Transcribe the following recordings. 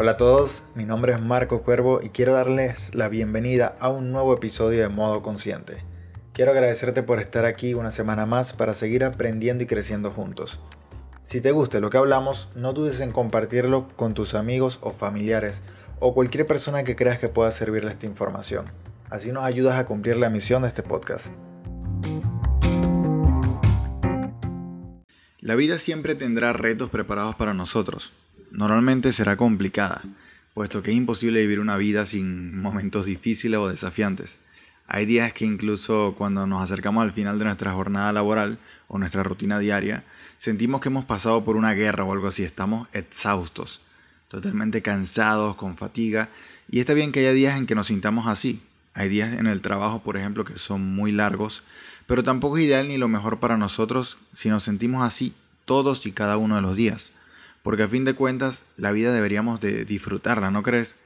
Hola a todos, mi nombre es Marco Cuervo y quiero darles la bienvenida a un nuevo episodio de Modo Consciente. Quiero agradecerte por estar aquí una semana más para seguir aprendiendo y creciendo juntos. Si te gusta lo que hablamos, no dudes en compartirlo con tus amigos o familiares o cualquier persona que creas que pueda servirle esta información. Así nos ayudas a cumplir la misión de este podcast. La vida siempre tendrá retos preparados para nosotros. Normalmente será complicada, puesto que es imposible vivir una vida sin momentos difíciles o desafiantes. Hay días que incluso cuando nos acercamos al final de nuestra jornada laboral o nuestra rutina diaria, sentimos que hemos pasado por una guerra o algo así, estamos exhaustos, totalmente cansados, con fatiga, y está bien que haya días en que nos sintamos así. Hay días en el trabajo, por ejemplo, que son muy largos, pero tampoco es ideal ni lo mejor para nosotros si nos sentimos así todos y cada uno de los días. Porque a fin de cuentas, la vida deberíamos de disfrutarla, ¿no crees?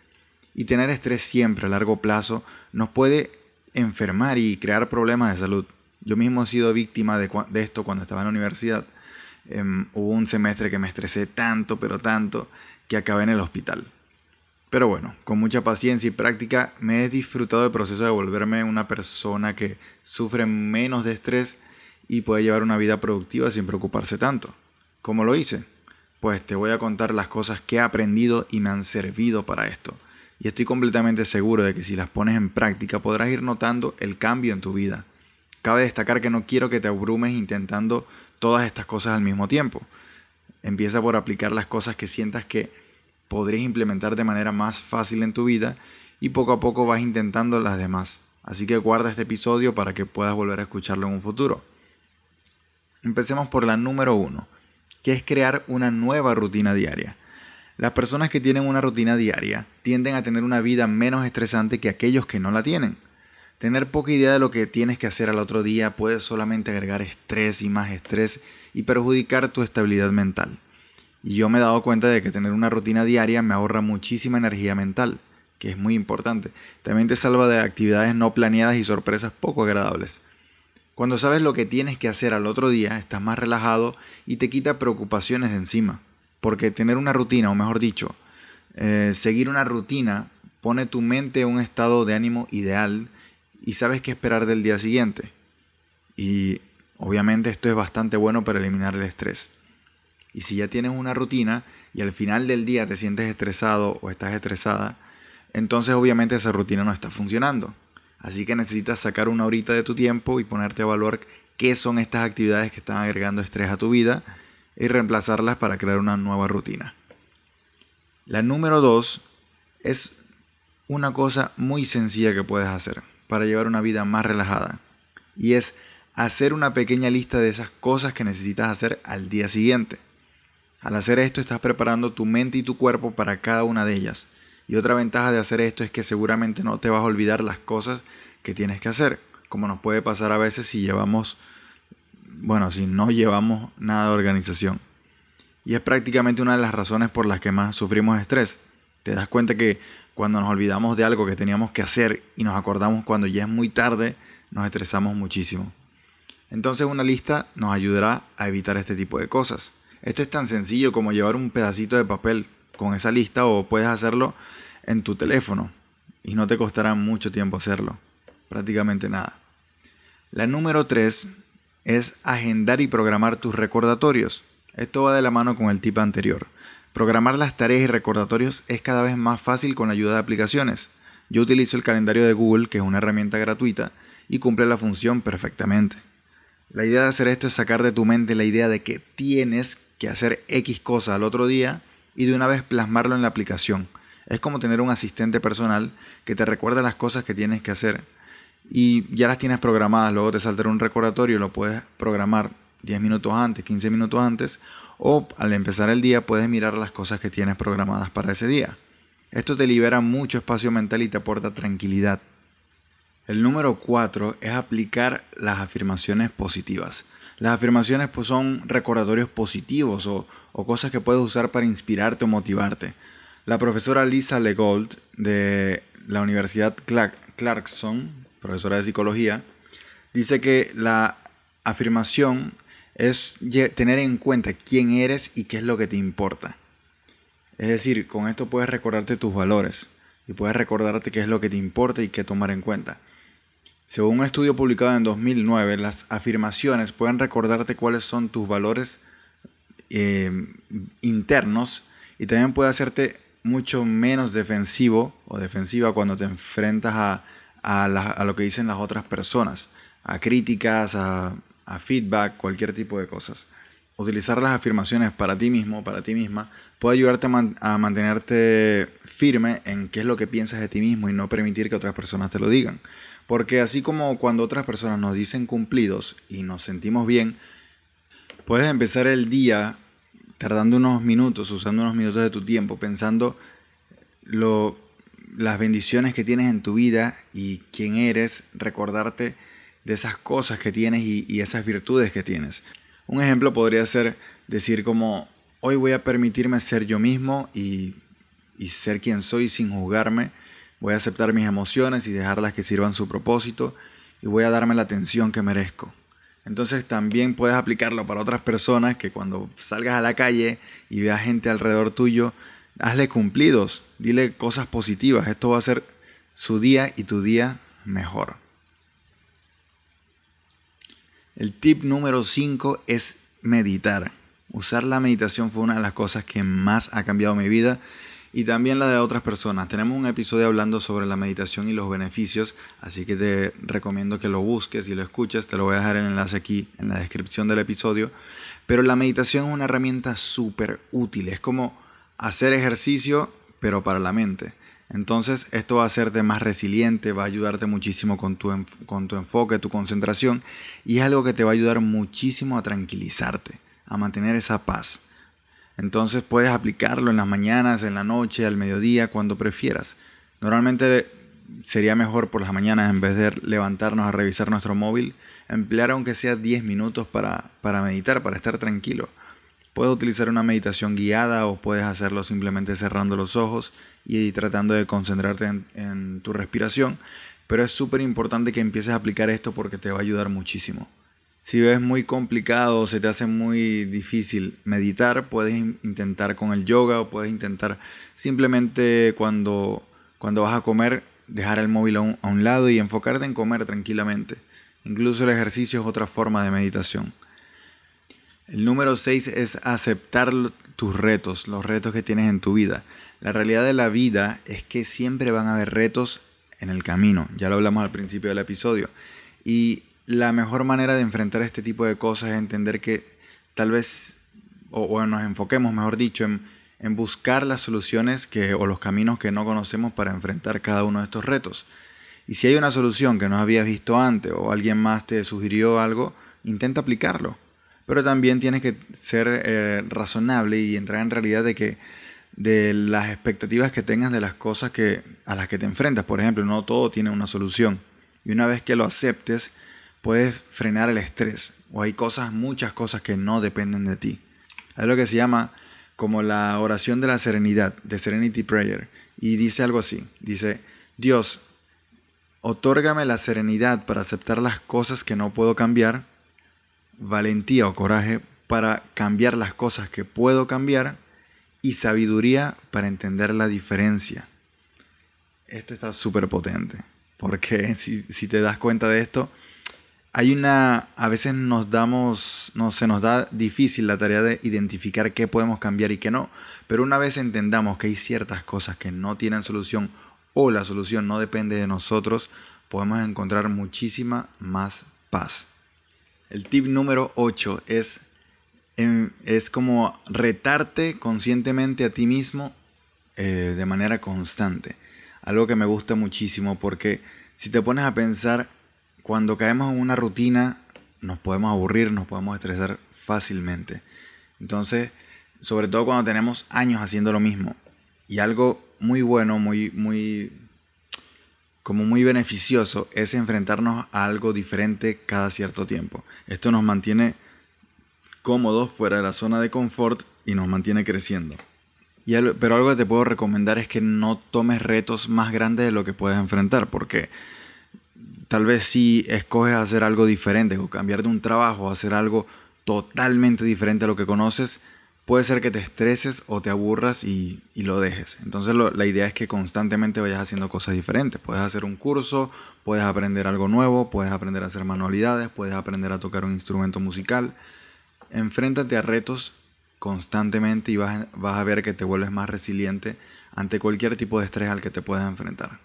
Y tener estrés siempre a largo plazo nos puede enfermar y crear problemas de salud. Yo mismo he sido víctima de, esto cuando estaba en la universidad. Em, hubo un semestre que me estresé tanto, pero tanto, que acabé en el hospital. Pero bueno, con mucha paciencia y práctica me he disfrutado del proceso de volverme una persona que sufre menos de estrés y puede llevar una vida productiva sin preocuparse tanto. ¿Cómo lo hice? Pues te voy a contar las cosas que he aprendido y me han servido para esto. Y estoy completamente seguro de que si las pones en práctica podrás ir notando el cambio en tu vida. Cabe destacar que no quiero que te abrumes intentando todas estas cosas al mismo tiempo. Empieza por aplicar las cosas que sientas que podrías implementar de manera más fácil en tu vida y poco a poco vas intentando las demás. Así que guarda este episodio para que puedas volver a escucharlo en un futuro. Empecemos por la número uno, que es crear una nueva rutina diaria. Las personas que tienen una rutina diaria tienden a tener una vida menos estresante que aquellos que no la tienen. Tener poca idea de lo que tienes que hacer al otro día puede solamente agregar estrés y más estrés y perjudicar tu estabilidad mental. Y yo me he dado cuenta de que tener una rutina diaria me ahorra muchísima energía mental, que es muy importante. También te salva de actividades no planeadas y sorpresas poco agradables. Cuando sabes lo que tienes que hacer al otro día, estás más relajado y te quita preocupaciones de encima. Porque tener una rutina, o mejor dicho, eh, seguir una rutina pone tu mente en un estado de ánimo ideal y sabes qué esperar del día siguiente. Y obviamente esto es bastante bueno para eliminar el estrés. Y si ya tienes una rutina y al final del día te sientes estresado o estás estresada, entonces obviamente esa rutina no está funcionando. Así que necesitas sacar una horita de tu tiempo y ponerte a evaluar qué son estas actividades que están agregando estrés a tu vida y reemplazarlas para crear una nueva rutina. La número dos es una cosa muy sencilla que puedes hacer para llevar una vida más relajada y es hacer una pequeña lista de esas cosas que necesitas hacer al día siguiente. Al hacer esto estás preparando tu mente y tu cuerpo para cada una de ellas. Y otra ventaja de hacer esto es que seguramente no te vas a olvidar las cosas que tienes que hacer, como nos puede pasar a veces si llevamos, bueno, si no llevamos nada de organización. Y es prácticamente una de las razones por las que más sufrimos estrés. Te das cuenta que cuando nos olvidamos de algo que teníamos que hacer y nos acordamos cuando ya es muy tarde, nos estresamos muchísimo. Entonces una lista nos ayudará a evitar este tipo de cosas. Esto es tan sencillo como llevar un pedacito de papel con esa lista o puedes hacerlo en tu teléfono y no te costará mucho tiempo hacerlo, prácticamente nada. La número 3 es agendar y programar tus recordatorios. Esto va de la mano con el tip anterior. Programar las tareas y recordatorios es cada vez más fácil con la ayuda de aplicaciones. Yo utilizo el calendario de Google, que es una herramienta gratuita, y cumple la función perfectamente. La idea de hacer esto es sacar de tu mente la idea de que tienes que hacer X cosa al otro día y de una vez plasmarlo en la aplicación. Es como tener un asistente personal que te recuerda las cosas que tienes que hacer y ya las tienes programadas, luego te saltará un recordatorio, lo puedes programar 10 minutos antes, 15 minutos antes o al empezar el día puedes mirar las cosas que tienes programadas para ese día. Esto te libera mucho espacio mental y te aporta tranquilidad. El número 4 es aplicar las afirmaciones positivas. Las afirmaciones pues, son recordatorios positivos o, cosas que puedes usar para inspirarte o motivarte. La profesora Lisa Legold de la Universidad Clarkson, profesora de psicología, dice que la afirmación es tener en cuenta quién eres y qué es lo que te importa. Es decir, con esto puedes recordarte tus valores y puedes recordarte qué es lo que te importa y qué tomar en cuenta. Según un estudio publicado en 2009, las afirmaciones pueden recordarte cuáles son tus valores eh, internos y también puede hacerte mucho menos defensivo o defensiva cuando te enfrentas a, a, lo que dicen las otras personas, a críticas, a, a feedback, cualquier tipo de cosas. Utilizar las afirmaciones para ti mismo, para ti misma, puede ayudarte a, mantenerte firme en qué es lo que piensas de ti mismo y no permitir que otras personas te lo digan. Porque así como cuando otras personas nos dicen cumplidos y nos sentimos bien, puedes empezar el día tardando unos minutos, usando unos minutos de tu tiempo, pensando lo, las bendiciones que tienes en tu vida y quién eres, recordarte de esas cosas que tienes y, esas virtudes que tienes. Un ejemplo podría ser decir como, hoy voy a permitirme ser yo mismo y, y ser quien soy sin juzgarme, voy a aceptar mis emociones y dejarlas que sirvan su propósito y voy a darme la atención que merezco. Entonces también puedes aplicarlo para otras personas que cuando salgas a la calle y veas gente alrededor tuyo, hazle cumplidos, dile cosas positivas. Esto va a hacer su día y tu día mejor. El tip número 5 es meditar. Usar la meditación fue una de las cosas que más ha cambiado mi vida y también la de otras personas. Tenemos un episodio hablando sobre la meditación y los beneficios, así que te recomiendo que lo busques y lo escuches. Te lo voy a dejar el enlace aquí en la descripción del episodio. Pero la meditación es una herramienta súper útil. Es como hacer ejercicio, pero para la mente. Entonces esto va a hacerte más resiliente, va a ayudarte muchísimo con tu, con tu enfoque, tu concentración y es algo que te va a ayudar muchísimo a tranquilizarte, a mantener esa paz. Entonces puedes aplicarlo en las mañanas, en la noche, al mediodía, cuando prefieras. Normalmente sería mejor por las mañanas en vez de levantarnos a revisar nuestro móvil, emplear aunque sea 10 minutos para, para meditar, para estar tranquilo. Puedes utilizar una meditación guiada o puedes hacerlo simplemente cerrando los ojos y tratando de concentrarte en, en tu respiración, pero es súper importante que empieces a aplicar esto porque te va a ayudar muchísimo. Si ves muy complicado o se te hace muy difícil meditar, puedes intentar con el yoga o puedes intentar simplemente cuando, cuando vas a comer dejar el móvil a un, lado y enfocarte en comer tranquilamente. Incluso el ejercicio es otra forma de meditación. El número 6 es aceptar tus retos, los retos que tienes en tu vida. La realidad de la vida es que siempre van a haber retos en el camino. Ya lo hablamos al principio del episodio. Y la mejor manera de enfrentar este tipo de cosas es entender que tal vez, o, nos enfoquemos, mejor dicho, en, en, buscar las soluciones que, o los caminos que no conocemos para enfrentar cada uno de estos retos. Y si hay una solución que no habías visto antes o alguien más te sugirió algo, intenta aplicarlo. Pero también tienes que ser eh, razonable y entrar en realidad de que de las expectativas que tengas de las cosas que, a las que te enfrentas. Por ejemplo, no todo tiene una solución. Y una vez que lo aceptes, puedes frenar el estrés o hay cosas, muchas cosas que no dependen de ti. Hay lo que se llama como la oración de la serenidad, de Serenity Prayer, y dice algo así, dice, Dios, otórgame la serenidad para aceptar las cosas que no puedo cambiar, valentía o coraje para cambiar las cosas que puedo cambiar y sabiduría para entender la diferencia. Esto está súper potente, porque si, si te das cuenta de esto, hay una, a veces nos damos, no, se nos da difícil la tarea de identificar qué podemos cambiar y qué no, pero una vez entendamos que hay ciertas cosas que no tienen solución o la solución no depende de nosotros, podemos encontrar muchísima más paz. El tip número 8 es, em, es como retarte conscientemente a ti mismo eh, de manera constante. Algo que me gusta muchísimo porque si te pones a pensar cuando caemos en una rutina nos podemos aburrir, nos podemos estresar fácilmente. Entonces, sobre todo cuando tenemos años haciendo lo mismo. Y algo muy bueno, muy, muy, como muy beneficioso es enfrentarnos a algo diferente cada cierto tiempo. Esto nos mantiene cómodos fuera de la zona de confort y nos mantiene creciendo. Y pero algo que te puedo recomendar es que no tomes retos más grandes de lo que puedes enfrentar, porque Tal vez si escoges hacer algo diferente o cambiar de un trabajo hacer algo totalmente diferente a lo que conoces, puede ser que te estreses o te aburras y, lo dejes. Entonces la idea es que constantemente vayas haciendo cosas diferentes. Puedes hacer un curso, puedes aprender algo nuevo, puedes aprender a hacer manualidades, puedes aprender a tocar un instrumento musical. Enfréntate a retos constantemente y vas, vas a ver que te vuelves más resiliente ante cualquier tipo de estrés al que te puedas enfrentar.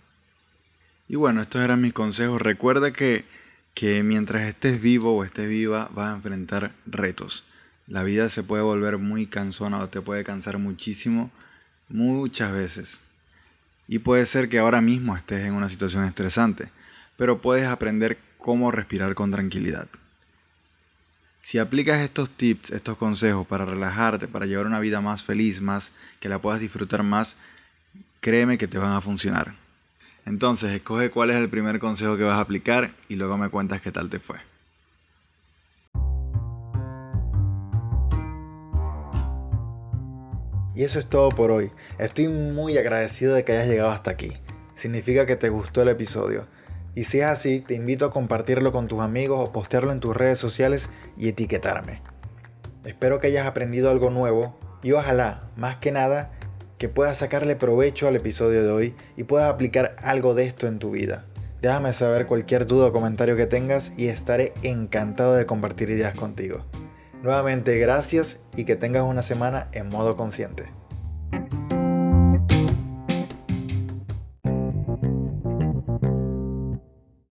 Y bueno, estos eran mis consejos. Recuerda que, que mientras estés vivo o estés viva vas a enfrentar retos la vida se puede volver muy cansona o te puede cansar muchísimo muchas veces. Y puede ser que ahora mismo estés en una situación estresante, pero puedes aprender cómo respirar con tranquilidad. Si aplicas estos tips, estos consejos para relajarte, para llevar una vida más feliz, más que la puedas disfrutar más, créeme que te van a funcionar. Entonces, escoge cuál es el primer consejo que vas a aplicar y luego me cuentas qué tal te fue. Y eso es todo por hoy. Estoy muy agradecido de que hayas llegado hasta aquí. Significa que te gustó el episodio. Y si es así, te invito a compartirlo con tus amigos o postearlo en tus redes sociales y etiquetarme. Espero que hayas aprendido algo nuevo y ojalá, más que nada, que puedas sacarle provecho al episodio de hoy y puedas aplicar algo de esto en tu vida. Déjame saber cualquier duda o comentario que tengas y estaré encantado de compartir ideas contigo. Nuevamente gracias y que tengas una semana en modo consciente.